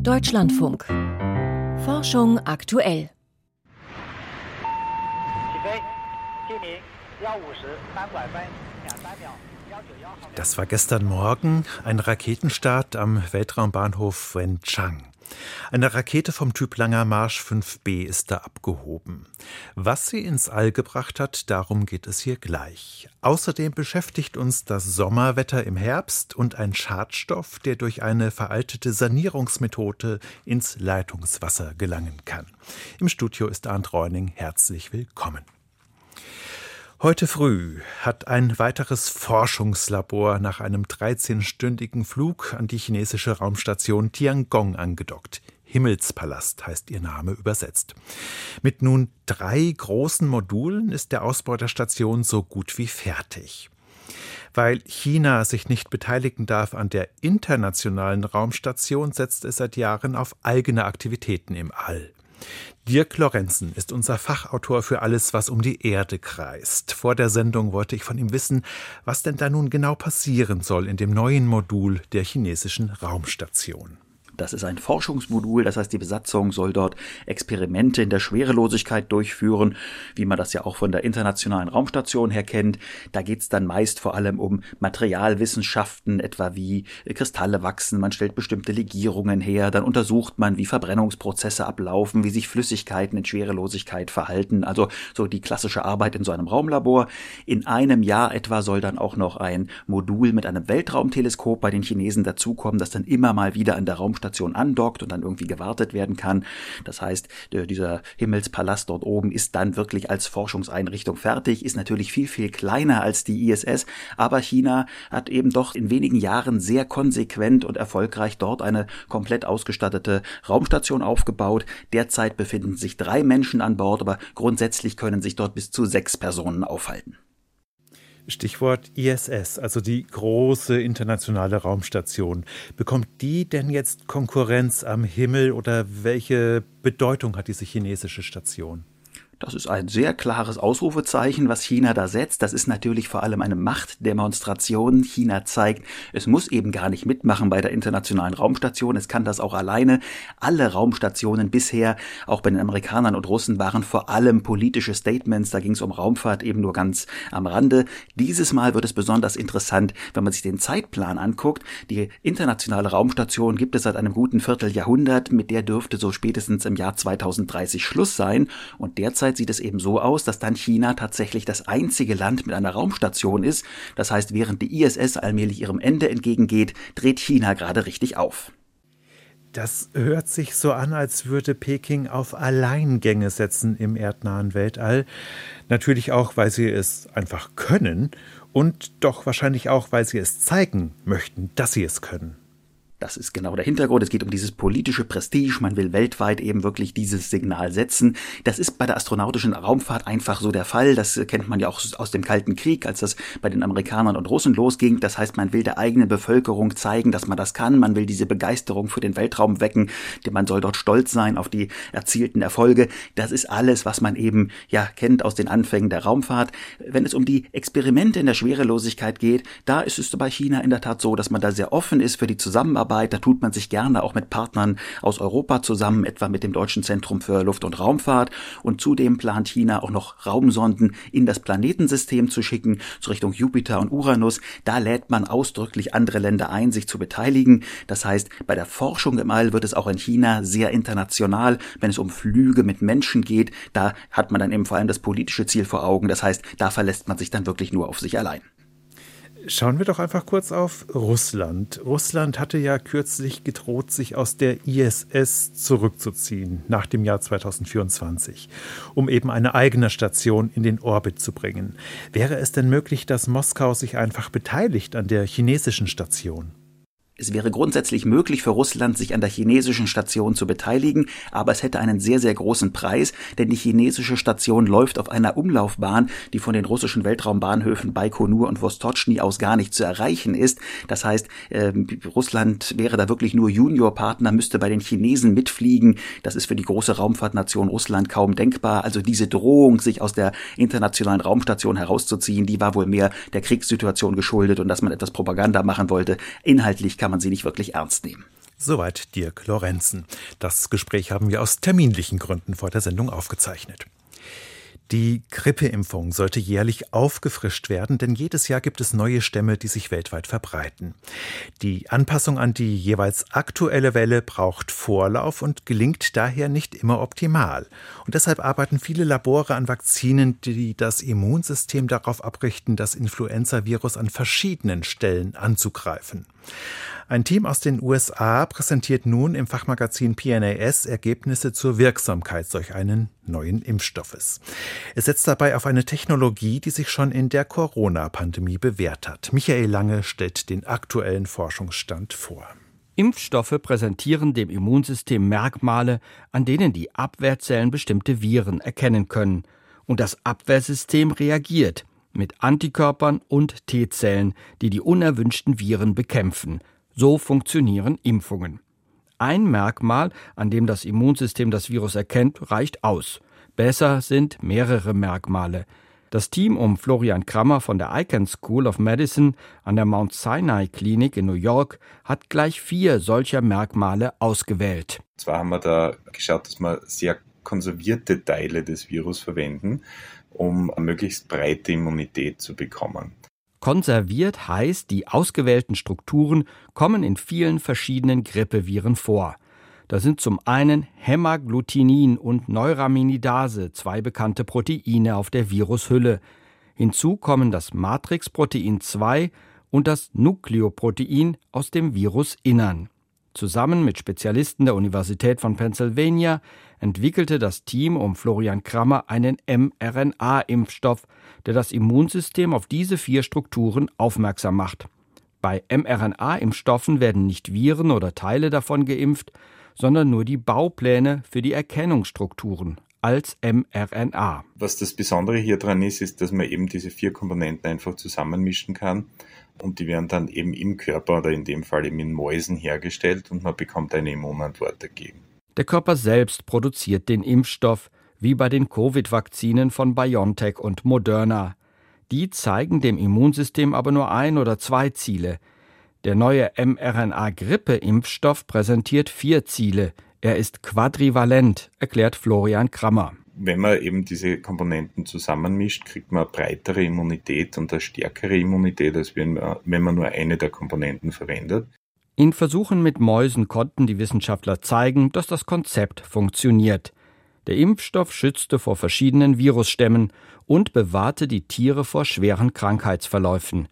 Deutschlandfunk. Forschung aktuell. Das war gestern Morgen ein Raketenstart am Weltraumbahnhof Wenchang. Eine Rakete vom Typ Langer Marsch 5B ist da abgehoben. Was sie ins All gebracht hat, darum geht es hier gleich. Außerdem beschäftigt uns das Sommerwetter im Herbst und ein Schadstoff, der durch eine veraltete Sanierungsmethode ins Leitungswasser gelangen kann. Im Studio ist Arndt Reuning. Herzlich willkommen. Heute früh hat ein weiteres Forschungslabor nach einem 13-stündigen Flug an die chinesische Raumstation Tiangong angedockt. Himmelspalast heißt ihr Name übersetzt. Mit nun drei großen Modulen ist der Ausbau der Station so gut wie fertig. Weil China sich nicht beteiligen darf an der internationalen Raumstation, setzt es seit Jahren auf eigene Aktivitäten im All. Dirk Lorenzen ist unser Fachautor für alles, was um die Erde kreist. Vor der Sendung wollte ich von ihm wissen, was denn da nun genau passieren soll in dem neuen Modul der chinesischen Raumstation. Das ist ein Forschungsmodul, das heißt, die Besatzung soll dort Experimente in der Schwerelosigkeit durchführen, wie man das ja auch von der internationalen Raumstation her kennt. Da geht's dann meist vor allem um Materialwissenschaften, etwa wie Kristalle wachsen, man stellt bestimmte Legierungen her, dann untersucht man, wie Verbrennungsprozesse ablaufen, wie sich Flüssigkeiten in Schwerelosigkeit verhalten, also so die klassische Arbeit in so einem Raumlabor. In einem Jahr etwa soll dann auch noch ein Modul mit einem Weltraumteleskop bei den Chinesen dazukommen, das dann immer mal wieder an der Raumstation Raumstation andockt und dann irgendwie gewartet werden kann. Das heißt, dieser Himmelspalast dort oben ist dann wirklich als Forschungseinrichtung fertig, ist natürlich viel, viel kleiner als die ISS, aber China hat eben doch in wenigen Jahren sehr konsequent und erfolgreich dort eine komplett ausgestattete Raumstation aufgebaut. Derzeit befinden sich drei Menschen an Bord, aber grundsätzlich können sich dort bis zu sechs Personen aufhalten. Stichwort ISS, also die große internationale Raumstation. Bekommt die denn jetzt Konkurrenz am Himmel oder welche Bedeutung hat diese chinesische Station? Das ist ein sehr klares Ausrufezeichen, was China da setzt. Das ist natürlich vor allem eine Machtdemonstration. China zeigt, es muss eben gar nicht mitmachen bei der internationalen Raumstation. Es kann das auch alleine. Alle Raumstationen bisher, auch bei den Amerikanern und Russen, waren vor allem politische Statements. Da ging es um Raumfahrt eben nur ganz am Rande. Dieses Mal wird es besonders interessant, wenn man sich den Zeitplan anguckt. Die internationale Raumstation gibt es seit einem guten Vierteljahrhundert. Mit der dürfte so spätestens im Jahr 2030 Schluss sein. Und derzeit Derzeit sieht es eben so aus, dass dann China tatsächlich das einzige Land mit einer Raumstation ist. Das heißt, während die ISS allmählich ihrem Ende entgegengeht, dreht China gerade richtig auf. Das hört sich so an, als würde Peking auf Alleingänge setzen im erdnahen Weltall. Natürlich auch, weil sie es einfach können und doch wahrscheinlich auch, weil sie es zeigen möchten, dass sie es können. Das ist genau der Hintergrund. Es geht um dieses politische Prestige. Man will weltweit eben wirklich dieses Signal setzen. Das ist bei der astronautischen Raumfahrt einfach so der Fall. Das kennt man ja auch aus dem Kalten Krieg, als das bei den Amerikanern und Russen losging. Das heißt, man will der eigenen Bevölkerung zeigen, dass man das kann. Man will diese Begeisterung für den Weltraum wecken. Man soll dort stolz sein auf die erzielten Erfolge. Das ist alles, was man eben ja kennt aus den Anfängen der Raumfahrt. Wenn es um die Experimente in der Schwerelosigkeit geht, da ist es bei China in der Tat so, dass man da sehr offen ist für die Zusammenarbeit Zusammenarbeit. Da tut man sich gerne auch mit Partnern aus Europa zusammen, etwa mit dem Deutschen Zentrum für Luft- und Raumfahrt. Und zudem plant China auch noch Raumsonden in das Planetensystem zu schicken, zu Richtung Jupiter und Uranus. Da lädt man ausdrücklich andere Länder ein, sich zu beteiligen. Das heißt, bei der Forschung im All wird es auch in China sehr international. Wenn es um Flüge mit Menschen geht, da hat man dann eben vor allem das politische Ziel vor Augen. Das heißt, da verlässt man sich dann wirklich nur auf sich allein. Schauen wir doch einfach kurz auf Russland. Russland hatte ja kürzlich gedroht, sich aus der ISS zurückzuziehen nach dem Jahr 2024, um eben eine eigene Station in den Orbit zu bringen. Wäre es denn möglich, dass Moskau sich einfach beteiligt an der chinesischen Station? Es wäre grundsätzlich möglich für Russland, sich an der chinesischen Station zu beteiligen, aber es hätte einen sehr, sehr großen Preis, denn die chinesische Station läuft auf einer Umlaufbahn, die von den russischen Weltraumbahnhöfen Baikonur und Vostochny aus gar nicht zu erreichen ist. Das heißt, äh, Russland wäre da wirklich nur Juniorpartner, müsste bei den Chinesen mitfliegen. Das ist für die große Raumfahrtnation Russland kaum denkbar. Also diese Drohung, sich aus der internationalen Raumstation herauszuziehen, die war wohl mehr der Kriegssituation geschuldet und dass man etwas Propaganda machen wollte. Inhaltlich kann man sie nicht wirklich ernst nehmen. Soweit Dirk Lorenzen. Das Gespräch haben wir aus terminlichen Gründen vor der Sendung aufgezeichnet. Die Grippeimpfung sollte jährlich aufgefrischt werden, denn jedes Jahr gibt es neue Stämme, die sich weltweit verbreiten. Die Anpassung an die jeweils aktuelle Welle braucht Vorlauf und gelingt daher nicht immer optimal. Und deshalb arbeiten viele Labore an Vakzinen, die das Immunsystem darauf abrichten, das Influenza-Virus an verschiedenen Stellen anzugreifen. Ein Team aus den USA präsentiert nun im Fachmagazin PNAS Ergebnisse zur Wirksamkeit solch einen neuen Impfstoffes. Es setzt dabei auf eine Technologie, die sich schon in der Corona-Pandemie bewährt hat. Michael Lange stellt den aktuellen Forschungsstand vor. Impfstoffe präsentieren dem Immunsystem Merkmale, an denen die Abwehrzellen bestimmte Viren erkennen können. Und das Abwehrsystem reagiert mit Antikörpern und T-Zellen, die die unerwünschten Viren bekämpfen. So funktionieren Impfungen. Ein Merkmal, an dem das Immunsystem das Virus erkennt, reicht aus. Besser sind mehrere Merkmale. Das Team um Florian Krammer von der Icahn School of Medicine an der Mount Sinai Klinik in New York hat gleich vier solcher Merkmale ausgewählt. Zwar haben wir da geschaut, dass wir sehr konservierte Teile des Virus verwenden, um eine möglichst breite Immunität zu bekommen. Konserviert heißt, die ausgewählten Strukturen kommen in vielen verschiedenen Grippeviren vor. Da sind zum einen Hämagglutinin und Neuraminidase, zwei bekannte Proteine auf der Virushülle. Hinzu kommen das Matrixprotein 2 und das Nukleoprotein aus dem Virusinnern. Zusammen mit Spezialisten der Universität von Pennsylvania entwickelte das Team um Florian Krammer einen mRNA-Impfstoff, der das Immunsystem auf diese vier Strukturen aufmerksam macht. Bei mRNA-Impfstoffen werden nicht Viren oder Teile davon geimpft, sondern nur die Baupläne für die Erkennungsstrukturen als mRNA. Was das Besondere hier dran ist, ist, dass man eben diese vier Komponenten einfach zusammenmischen kann und die werden dann eben im Körper oder in dem Fall eben in Mäusen hergestellt und man bekommt eine Immunantwort dagegen. Der Körper selbst produziert den Impfstoff, wie bei den Covid-Vakzinen von BioNTech und Moderna. Die zeigen dem Immunsystem aber nur ein oder zwei Ziele. Der neue mRNA-Grippe-Impfstoff präsentiert vier Ziele. Er ist quadrivalent, erklärt Florian Krammer wenn man eben diese Komponenten zusammenmischt, kriegt man eine breitere Immunität und eine stärkere Immunität, als wenn man, wenn man nur eine der Komponenten verwendet. In Versuchen mit Mäusen konnten die Wissenschaftler zeigen, dass das Konzept funktioniert. Der Impfstoff schützte vor verschiedenen Virusstämmen und bewahrte die Tiere vor schweren Krankheitsverläufen.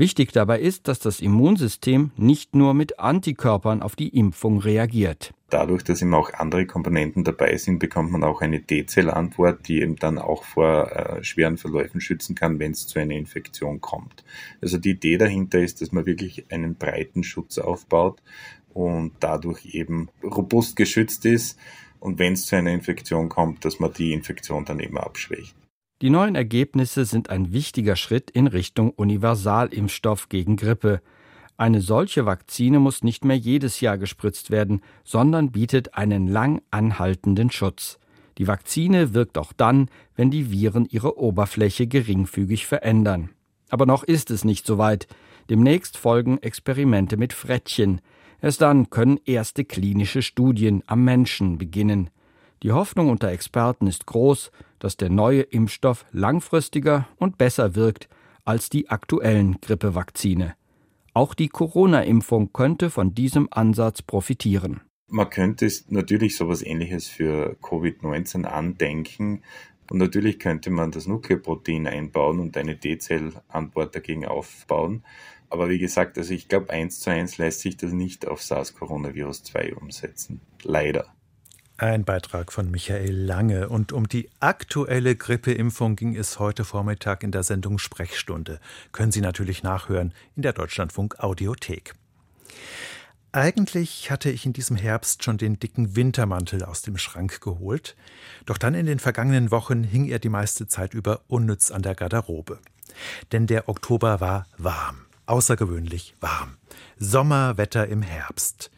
Wichtig dabei ist, dass das Immunsystem nicht nur mit Antikörpern auf die Impfung reagiert. Dadurch, dass eben auch andere Komponenten dabei sind, bekommt man auch eine T-Zellantwort, die eben dann auch vor äh, schweren Verläufen schützen kann, wenn es zu einer Infektion kommt. Also die Idee dahinter ist, dass man wirklich einen breiten Schutz aufbaut und dadurch eben robust geschützt ist und wenn es zu einer Infektion kommt, dass man die Infektion dann eben abschwächt. Die neuen Ergebnisse sind ein wichtiger Schritt in Richtung Universalimpfstoff gegen Grippe. Eine solche Vakzine muss nicht mehr jedes Jahr gespritzt werden, sondern bietet einen lang anhaltenden Schutz. Die Vakzine wirkt auch dann, wenn die Viren ihre Oberfläche geringfügig verändern. Aber noch ist es nicht so weit. Demnächst folgen Experimente mit Frettchen. Erst dann können erste klinische Studien am Menschen beginnen. Die Hoffnung unter Experten ist groß, dass der neue Impfstoff langfristiger und besser wirkt als die aktuellen Grippevakzine. Auch die Corona-Impfung könnte von diesem Ansatz profitieren. Man könnte natürlich sowas ähnliches für Covid-19 andenken. Und natürlich könnte man das Nukleoprotein einbauen und eine D-Zell-Antwort dagegen aufbauen. Aber wie gesagt, also ich glaube, eins zu eins lässt sich das nicht auf SARS-Coronavirus 2 umsetzen. Leider. Ein Beitrag von Michael Lange. Und um die aktuelle Grippeimpfung ging es heute Vormittag in der Sendung Sprechstunde. Können Sie natürlich nachhören in der Deutschlandfunk Audiothek. Eigentlich hatte ich in diesem Herbst schon den dicken Wintermantel aus dem Schrank geholt, doch dann in den vergangenen Wochen hing er die meiste Zeit über unnütz an der Garderobe. Denn der Oktober war warm, außergewöhnlich warm. Sommerwetter im Herbst.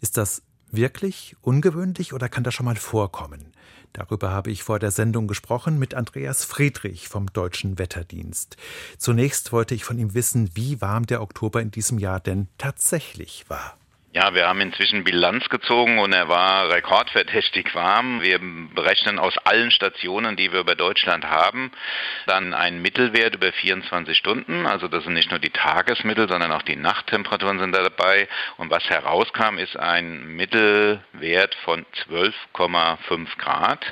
Ist das wirklich ungewöhnlich oder kann das schon mal vorkommen? Darüber habe ich vor der Sendung gesprochen mit Andreas Friedrich vom Deutschen Wetterdienst. Zunächst wollte ich von ihm wissen, wie warm der Oktober in diesem Jahr denn tatsächlich war. Ja, wir haben inzwischen Bilanz gezogen und er war rekordverdächtig warm. Wir berechnen aus allen Stationen, die wir über Deutschland haben, dann einen Mittelwert über 24 Stunden. Also das sind nicht nur die Tagesmittel, sondern auch die Nachttemperaturen sind da dabei. Und was herauskam, ist ein Mittelwert von 12,5 Grad.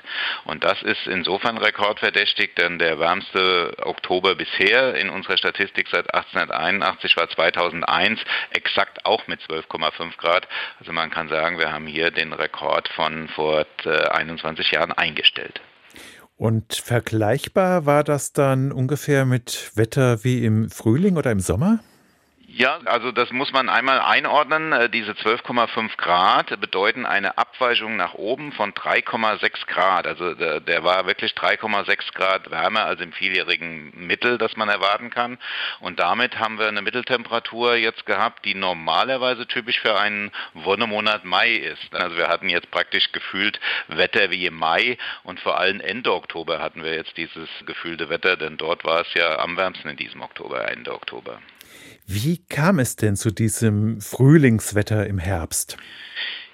Und das ist insofern rekordverdächtig, denn der wärmste Oktober bisher in unserer Statistik seit 1881 war 2001 exakt auch mit 12,5 5 Grad. Also man kann sagen, wir haben hier den Rekord von vor 21 äh, Jahren eingestellt. Und vergleichbar war das dann ungefähr mit Wetter wie im Frühling oder im Sommer? Ja, also das muss man einmal einordnen. Äh, diese 12,5 Grad bedeuten eine Abweichung nach oben von 3,6 Grad. Also der, der war wirklich 3,6 Grad wärmer als im vieljährigen Mittel, das man erwarten kann. Und damit haben wir eine Mitteltemperatur jetzt gehabt, die normalerweise typisch für einen Wonnemonat Mai ist. Also wir hatten jetzt praktisch gefühlt Wetter wie im Mai und vor allem Ende Oktober hatten wir jetzt dieses gefühlte Wetter, denn dort war es ja am wärmsten in diesem Oktober, Ende Oktober. Wie kam es denn zu diesem Frühlingswetter im Herbst?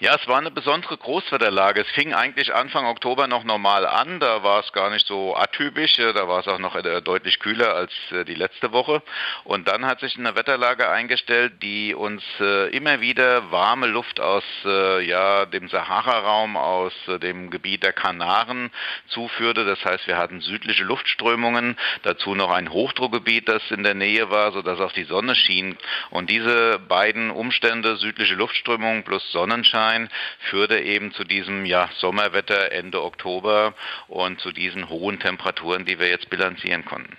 Ja, es war eine besondere Großwetterlage. Es fing eigentlich Anfang Oktober noch normal an. Da war es gar nicht so atypisch. Da war es auch noch äh, deutlich kühler als äh, die letzte Woche. Und dann hat sich eine Wetterlage eingestellt, die uns äh, immer wieder warme Luft aus ja, dem Sahara-Raum, aus dem Gebiet der Kanaren zuführte. Das heißt, wir hatten südliche Luftströmungen, dazu noch ein Hochdruckgebiet, das in der Nähe war, sodass auch die Sonne schien. Und diese beiden Umstände, südliche Luftströmung plus Sonnenschein, sein, führte eben zu diesem ja, Sommerwetter Ende Oktober und zu diesen hohen Temperaturen, die wir jetzt bilanzieren konnten.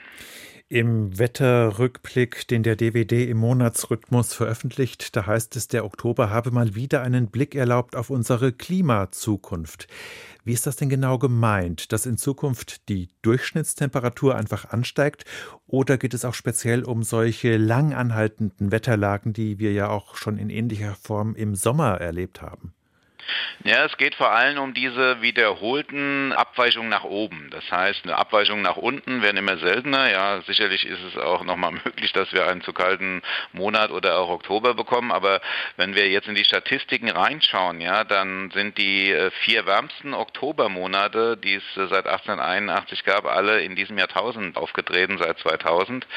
Im Wetterrückblick, den der DVD im Monatsrhythmus veröffentlicht, da heißt es, der Oktober habe mal wieder einen Blick erlaubt auf unsere Klimazukunft. Wie ist das denn genau gemeint, dass in Zukunft die Durchschnittstemperatur einfach ansteigt oder geht es auch speziell um solche lang anhaltenden Wetterlagen, die wir ja auch schon in ähnlicher Form im Sommer erlebt haben? Ja, es geht vor allem um diese wiederholten Abweichungen nach oben. Das heißt, eine Abweichung nach unten werden immer seltener. Ja, sicherlich ist es auch nochmal möglich, dass wir einen zu kalten Monat oder auch Oktober bekommen. Aber wenn wir jetzt in die Statistiken reinschauen, ja, dann sind die äh, vier wärmsten Oktobermonate, die es äh, seit 1881 gab, alle in diesem Jahrtausend aufgetreten, seit 2000.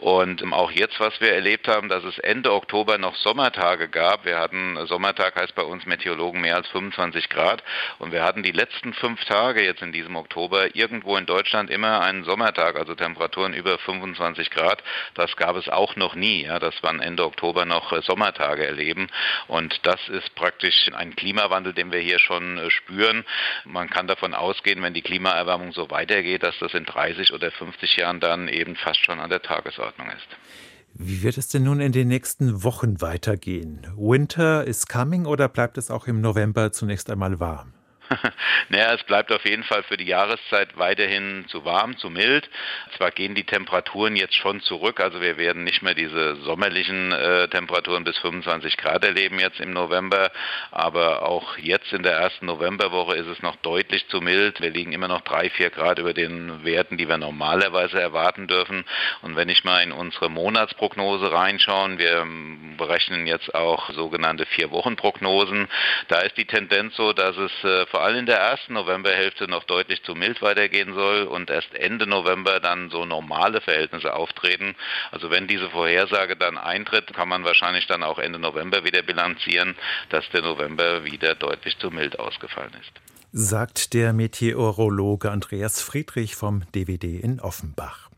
Und ähm, auch jetzt, was wir erlebt haben, dass es Ende Oktober noch Sommertage gab. Wir hatten, äh, Sommertag heißt bei uns Meteorologen mehr als 25 Grad. Und wir hatten die letzten fünf Tage jetzt in diesem Oktober irgendwo in Deutschland immer einen Sommertag, also Temperaturen über 25 Grad. Das gab es auch noch nie, ja, dass wir Ende Oktober noch äh, Sommertage erleben. Und das ist praktisch ein Klimawandel, den wir hier schon äh, spüren. Man kann davon ausgehen, wenn die Klimaerwärmung so weitergeht, dass das in 30 oder 50 Jahren dann eben fast schon an der Tagesordnung ist. Wie wird es denn nun in den nächsten Wochen weitergehen? Winter is coming oder bleibt es auch im November zunächst einmal warm? naja, es bleibt auf jeden Fall für die Jahreszeit weiterhin zu warm, zu mild. Zwar gehen die Temperaturen jetzt schon zurück, also wir werden nicht mehr diese sommerlichen äh, Temperaturen bis 25 Grad erleben jetzt im November, aber auch jetzt in der ersten Novemberwoche ist es noch deutlich zu mild. Wir liegen immer noch drei, vier Grad über den Werten, die wir normalerweise erwarten dürfen. Und wenn ich mal in unsere Monatsprognose reinschauen, wir ähm, berechnen jetzt auch sogenannte Vier-Wochen-Prognosen, da ist die Tendenz so, dass es äh, vor allem in der ersten Novemberhälfte noch deutlich zu mild weitergehen soll und erst Ende November dann so normale Verhältnisse auftreten. Also wenn diese Vorhersage dann eintritt, kann man wahrscheinlich dann auch Ende November wieder bilanzieren, dass der November wieder deutlich zu mild ausgefallen ist. Sagt der Meteorologe Andreas Friedrich vom DWD in Offenbach.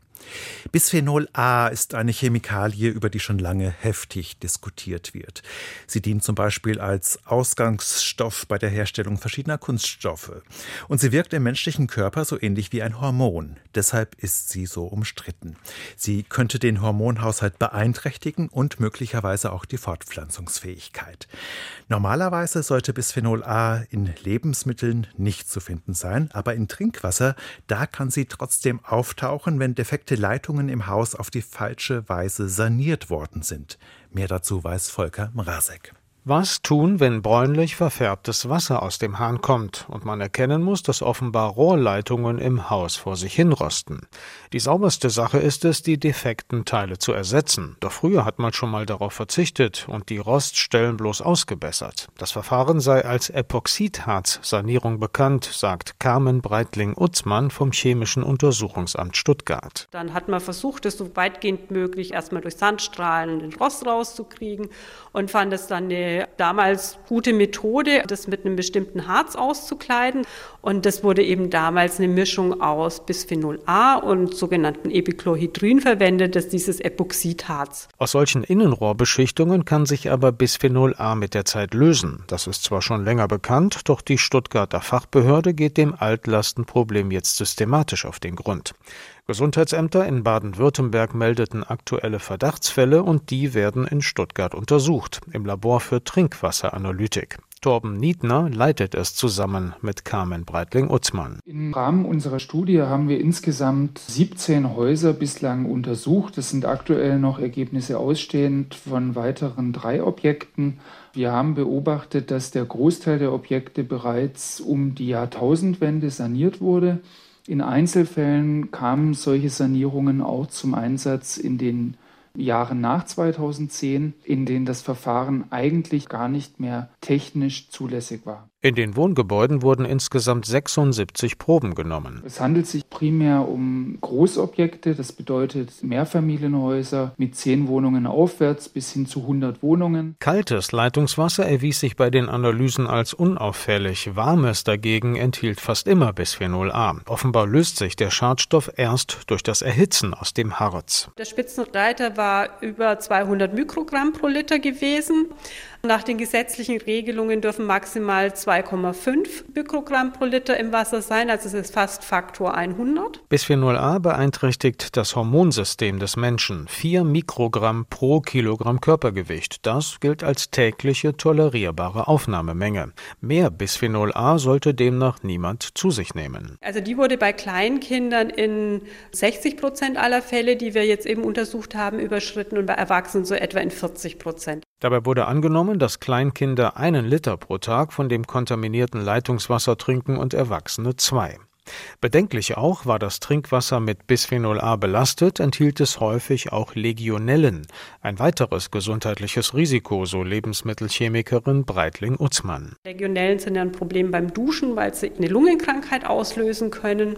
Bisphenol A ist eine Chemikalie, über die schon lange heftig diskutiert wird. Sie dient zum Beispiel als Ausgangsstoff bei der Herstellung verschiedener Kunststoffe. Und sie wirkt im menschlichen Körper so ähnlich wie ein Hormon. Deshalb ist sie so umstritten. Sie könnte den Hormonhaushalt beeinträchtigen und möglicherweise auch die Fortpflanzungsfähigkeit. Normalerweise sollte Bisphenol A in Lebensmitteln nicht zu finden sein, aber in Trinkwasser, da kann sie trotzdem auftauchen, wenn defekte alte Leitungen im Haus auf die falsche Weise saniert worden sind. Mehr dazu weiß Volker Mrazek. Was tun, wenn bräunlich verfärbtes Wasser aus dem Hahn kommt und man erkennen muss, dass offenbar Rohrleitungen im Haus vor sich hinrosten? Die sauberste Sache ist es, die defekten Teile zu ersetzen. Doch früher hat man schon mal darauf verzichtet und die Roststellen bloß ausgebessert. Das Verfahren sei als Epoxidharz-Sanierung bekannt, sagt Carmen Breitling-Utzmann vom Chemischen Untersuchungsamt Stuttgart. Dann hat man versucht, es so weitgehend möglich erstmal durch Sandstrahlen den Rost rauszukriegen und fand es dann eine damals gute Methode, das mit einem bestimmten Harz auszukleiden. Und das wurde eben damals eine Mischung aus Bisphenol A und sogenannten Epichlorhydrin verwendet, das ist dieses Epoxidharz. Aus solchen Innenrohrbeschichtungen kann sich aber Bisphenol A mit der Zeit lösen. Das ist zwar schon länger bekannt, doch die Stuttgarter Fachbehörde geht dem Altlastenproblem jetzt systematisch auf den Grund. Gesundheitsämter in Baden-Württemberg meldeten aktuelle Verdachtsfälle und die werden in Stuttgart untersucht, im Labor für Trinkwasseranalytik. Torben Niedner leitet es zusammen mit Carmen Breitling-Utzmann. Im Rahmen unserer Studie haben wir insgesamt 17 Häuser bislang untersucht. Es sind aktuell noch Ergebnisse ausstehend von weiteren drei Objekten. Wir haben beobachtet, dass der Großteil der Objekte bereits um die Jahrtausendwende saniert wurde. In Einzelfällen kamen solche Sanierungen auch zum Einsatz in den Jahren nach 2010, in denen das Verfahren eigentlich gar nicht mehr technisch zulässig war. In den Wohngebäuden wurden insgesamt 76 Proben genommen. Es handelt sich primär um Großobjekte, das bedeutet Mehrfamilienhäuser mit 10 Wohnungen aufwärts bis hin zu 100 Wohnungen. Kaltes Leitungswasser erwies sich bei den Analysen als unauffällig, warmes dagegen enthielt fast immer Bisphenol A. Offenbar löst sich der Schadstoff erst durch das Erhitzen aus dem Harz. Der Spitzenreiter war über 200 Mikrogramm pro Liter gewesen. Nach den gesetzlichen Regelungen dürfen maximal 2,5 Mikrogramm pro Liter im Wasser sein, also es ist fast Faktor 100. Bisphenol A beeinträchtigt das Hormonsystem des Menschen. 4 Mikrogramm pro Kilogramm Körpergewicht. Das gilt als tägliche tolerierbare Aufnahmemenge. Mehr Bisphenol A sollte demnach niemand zu sich nehmen. Also die wurde bei Kleinkindern in 60 Prozent aller Fälle, die wir jetzt eben untersucht haben, überschritten und bei Erwachsenen so etwa in 40 Prozent. Dabei wurde angenommen, dass Kleinkinder einen Liter pro Tag von dem kontaminierten Leitungswasser trinken und Erwachsene zwei. Bedenklich auch, war das Trinkwasser mit Bisphenol A belastet, enthielt es häufig auch Legionellen, ein weiteres gesundheitliches Risiko, so Lebensmittelchemikerin Breitling-Utzmann. Legionellen sind ja ein Problem beim Duschen, weil sie eine Lungenkrankheit auslösen können.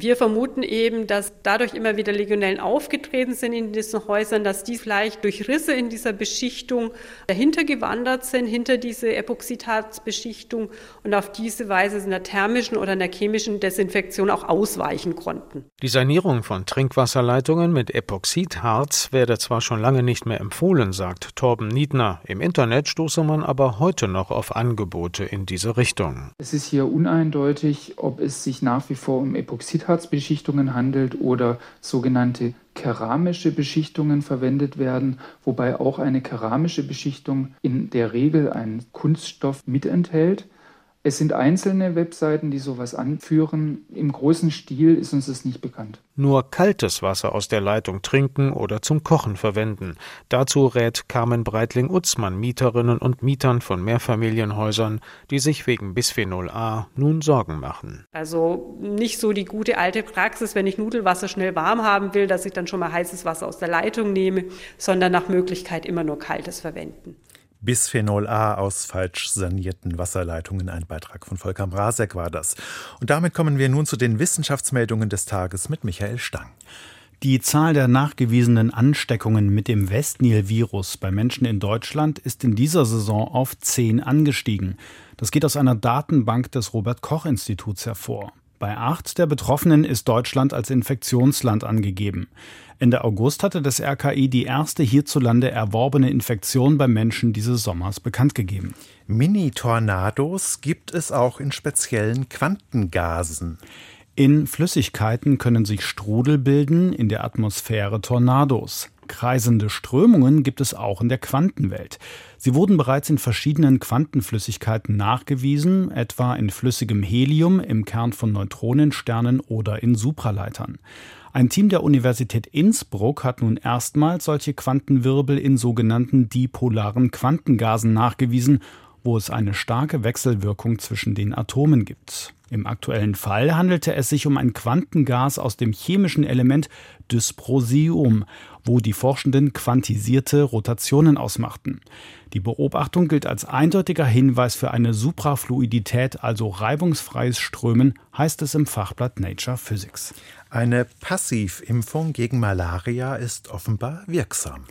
Wir vermuten eben, dass dadurch immer wieder Legionellen aufgetreten sind in diesen Häusern, dass die vielleicht durch Risse in dieser Beschichtung dahinter gewandert sind, hinter diese Epoxidharzbeschichtung und auf diese Weise in der thermischen oder in der chemischen Desinfektion auch ausweichen konnten. Die Sanierung von Trinkwasserleitungen mit Epoxidharz werde zwar schon lange nicht mehr empfohlen, sagt Torben Niedner. Im Internet stoße man aber heute noch auf Angebote in diese Richtung. Es ist hier uneindeutig, ob es sich nach wie vor um Epoxidharz Silikatbeschichtungen handelt oder sogenannte keramische Beschichtungen verwendet werden, wobei auch eine keramische Beschichtung in der Regel einen Kunststoff mitenthält. Es sind einzelne Webseiten, die sowas anführen. Im großen Stil ist uns das nicht bekannt. Nur kaltes Wasser aus der Leitung trinken oder zum Kochen verwenden. Dazu rät Carmen Breitling-Utzmann Mieterinnen und Mietern von Mehrfamilienhäusern, die sich wegen Bisphenol A nun Sorgen machen. Also nicht so die gute alte Praxis, wenn ich Nudelwasser schnell warm haben will, dass ich dann schon mal heißes Wasser aus der Leitung nehme, sondern nach Möglichkeit immer nur kaltes verwenden. Bisphenol A aus falsch sanierten Wasserleitungen. Ein Beitrag von Volker Mrazek war das. Und damit kommen wir nun zu den Wissenschaftsmeldungen des Tages mit Michael Stang. Die Zahl der nachgewiesenen Ansteckungen mit dem Westnil-Virus bei Menschen in Deutschland ist in dieser Saison auf 10 angestiegen. Das geht aus einer Datenbank des Robert Koch Instituts hervor. Bei acht der Betroffenen ist Deutschland als Infektionsland angegeben. Ende August hatte das RKI die erste hierzulande erworbene Infektion bei Menschen dieses Sommers bekannt gegeben. Mini-Tornados gibt es auch in speziellen Quantengasen. In Flüssigkeiten können sich Strudel bilden, in der Atmosphäre Tornados. Kreisende Strömungen gibt es auch in der Quantenwelt. Sie wurden bereits in verschiedenen Quantenflüssigkeiten nachgewiesen, etwa in flüssigem Helium, im Kern von Neutronensternen oder in Supraleitern. Ein Team der Universität Innsbruck hat nun erstmals solche Quantenwirbel in sogenannten dipolaren Quantengasen nachgewiesen, wo es eine starke Wechselwirkung zwischen den Atomen gibt. Im aktuellen Fall handelte es sich um ein Quantengas aus dem chemischen Element Dysprosium, wo die Forschenden quantisierte Rotationen ausmachten. Die Beobachtung gilt als eindeutiger Hinweis für eine Suprafluidität, also reibungsfreies Strömen, heißt es im Fachblatt Nature Physics. Eine Passivimpfung gegen Malaria ist offenbar wirksam.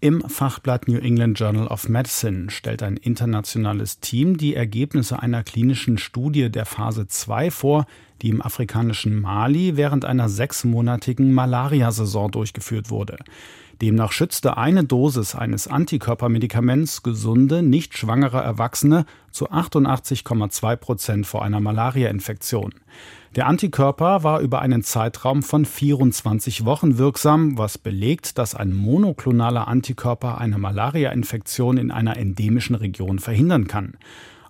Im Fachblatt New England Journal of Medicine stellt ein internationales Team die Ergebnisse einer klinischen Studie der Phase 2 vor, die im afrikanischen Mali während einer sechsmonatigen Malariasaison durchgeführt wurde. Demnach schützte eine Dosis eines Antikörpermedikaments gesunde, nicht schwangere Erwachsene zu 88,2 Prozent vor einer Malariainfektion. Der Antikörper war über einen Zeitraum von 24 Wochen wirksam, was belegt, dass ein monoklonaler Antikörper eine Malariainfektion in einer endemischen Region verhindern kann.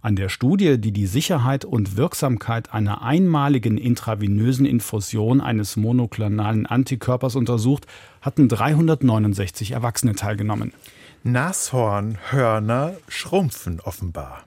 An der Studie, die die Sicherheit und Wirksamkeit einer einmaligen intravenösen Infusion eines monoklonalen Antikörpers untersucht, hatten 369 Erwachsene teilgenommen. Nashornhörner schrumpfen offenbar.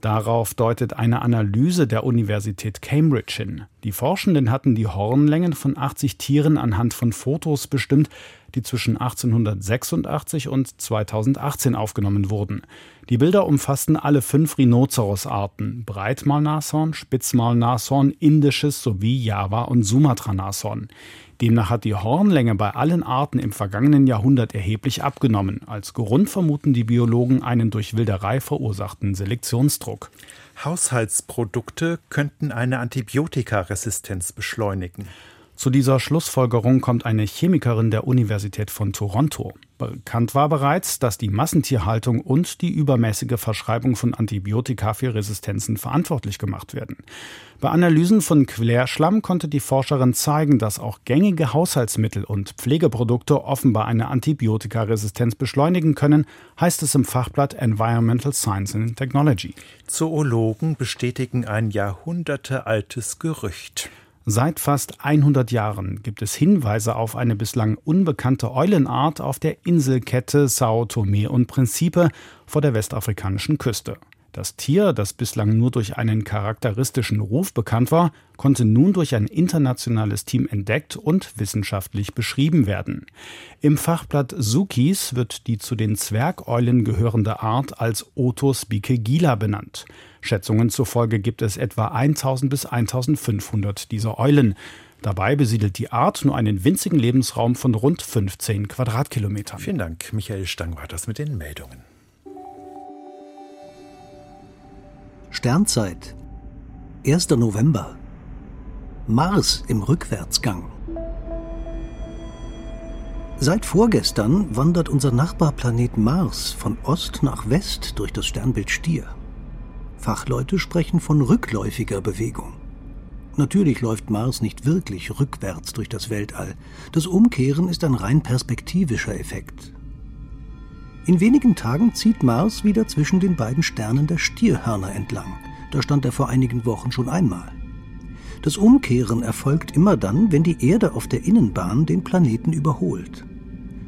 Darauf deutet eine Analyse der Universität Cambridge hin. Die Forschenden hatten die Hornlängen von 80 Tieren anhand von Fotos bestimmt, die zwischen 1886 und 2018 aufgenommen wurden. Die Bilder umfassten alle fünf Rhinoceros-Arten: Breitmaulnashorn, Spitzmaulnashorn, Indisches sowie Java- und Sumatra-Nashorn. Demnach hat die Hornlänge bei allen Arten im vergangenen Jahrhundert erheblich abgenommen. Als Grund vermuten die Biologen einen durch Wilderei verursachten Selektionsdruck. Haushaltsprodukte könnten eine Antibiotikaresistenz beschleunigen. Zu dieser Schlussfolgerung kommt eine Chemikerin der Universität von Toronto. Bekannt war bereits, dass die Massentierhaltung und die übermäßige Verschreibung von Antibiotika für Resistenzen verantwortlich gemacht werden. Bei Analysen von Klärschlamm konnte die Forscherin zeigen, dass auch gängige Haushaltsmittel und Pflegeprodukte offenbar eine Antibiotikaresistenz beschleunigen können, heißt es im Fachblatt Environmental Science and Technology. Zoologen bestätigen ein jahrhundertealtes Gerücht. Seit fast 100 Jahren gibt es Hinweise auf eine bislang unbekannte Eulenart auf der Inselkette Sao Tome und Principe vor der westafrikanischen Küste. Das Tier, das bislang nur durch einen charakteristischen Ruf bekannt war, konnte nun durch ein internationales Team entdeckt und wissenschaftlich beschrieben werden. Im Fachblatt Sukis wird die zu den Zwergeulen gehörende Art als Otus bikegila benannt. Schätzungen zufolge gibt es etwa 1000 bis 1500 dieser Eulen. Dabei besiedelt die Art nur einen winzigen Lebensraum von rund 15 Quadratkilometern. Vielen Dank, Michael Stang war das mit den Meldungen. Sternzeit 1. November Mars im Rückwärtsgang Seit vorgestern wandert unser Nachbarplanet Mars von Ost nach West durch das Sternbild Stier. Fachleute sprechen von rückläufiger Bewegung. Natürlich läuft Mars nicht wirklich rückwärts durch das Weltall. Das Umkehren ist ein rein perspektivischer Effekt. In wenigen Tagen zieht Mars wieder zwischen den beiden Sternen der Stierhörner entlang. Da stand er vor einigen Wochen schon einmal. Das Umkehren erfolgt immer dann, wenn die Erde auf der Innenbahn den Planeten überholt.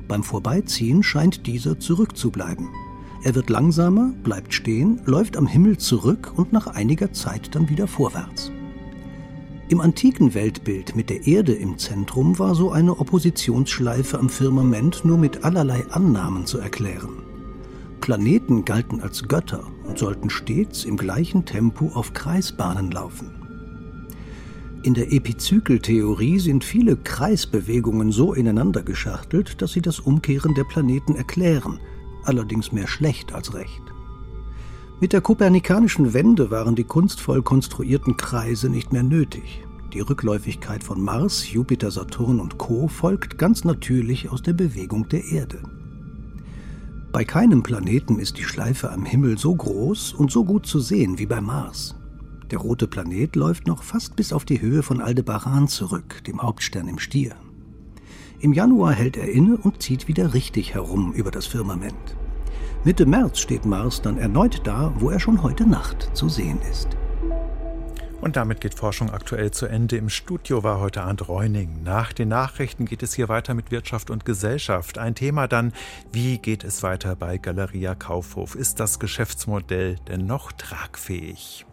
Beim Vorbeiziehen scheint dieser zurückzubleiben. Er wird langsamer, bleibt stehen, läuft am Himmel zurück und nach einiger Zeit dann wieder vorwärts. Im antiken Weltbild mit der Erde im Zentrum war so eine Oppositionsschleife am Firmament nur mit allerlei Annahmen zu erklären. Planeten galten als Götter und sollten stets im gleichen Tempo auf Kreisbahnen laufen. In der Epizykeltheorie sind viele Kreisbewegungen so ineinander geschachtelt, dass sie das Umkehren der Planeten erklären – allerdings mehr schlecht als recht. Mit der kopernikanischen Wende waren die kunstvoll konstruierten Kreise nicht mehr nötig. Die Rückläufigkeit von Mars, Jupiter, Saturn und Co. folgt ganz natürlich aus der Bewegung der Erde. Bei keinem Planeten ist die Schleife am Himmel so groß und so gut zu sehen wie bei Mars. Der rote Planet läuft noch fast bis auf die Höhe von Aldebaran zurück, dem Hauptstern im Stier. Im Januar hält er inne und zieht wieder richtig herum über das Firmament. Mitte März steht Mars dann erneut da, wo er schon heute Nacht zu sehen ist. Und damit geht Forschung aktuell zu Ende. Im Studio war heute Arndt Reuning. Nach den Nachrichten geht es hier weiter mit Wirtschaft und Gesellschaft. Ein Thema dann, wie geht es weiter bei Galeria Kaufhof? Ist das Geschäftsmodell denn noch tragfähig?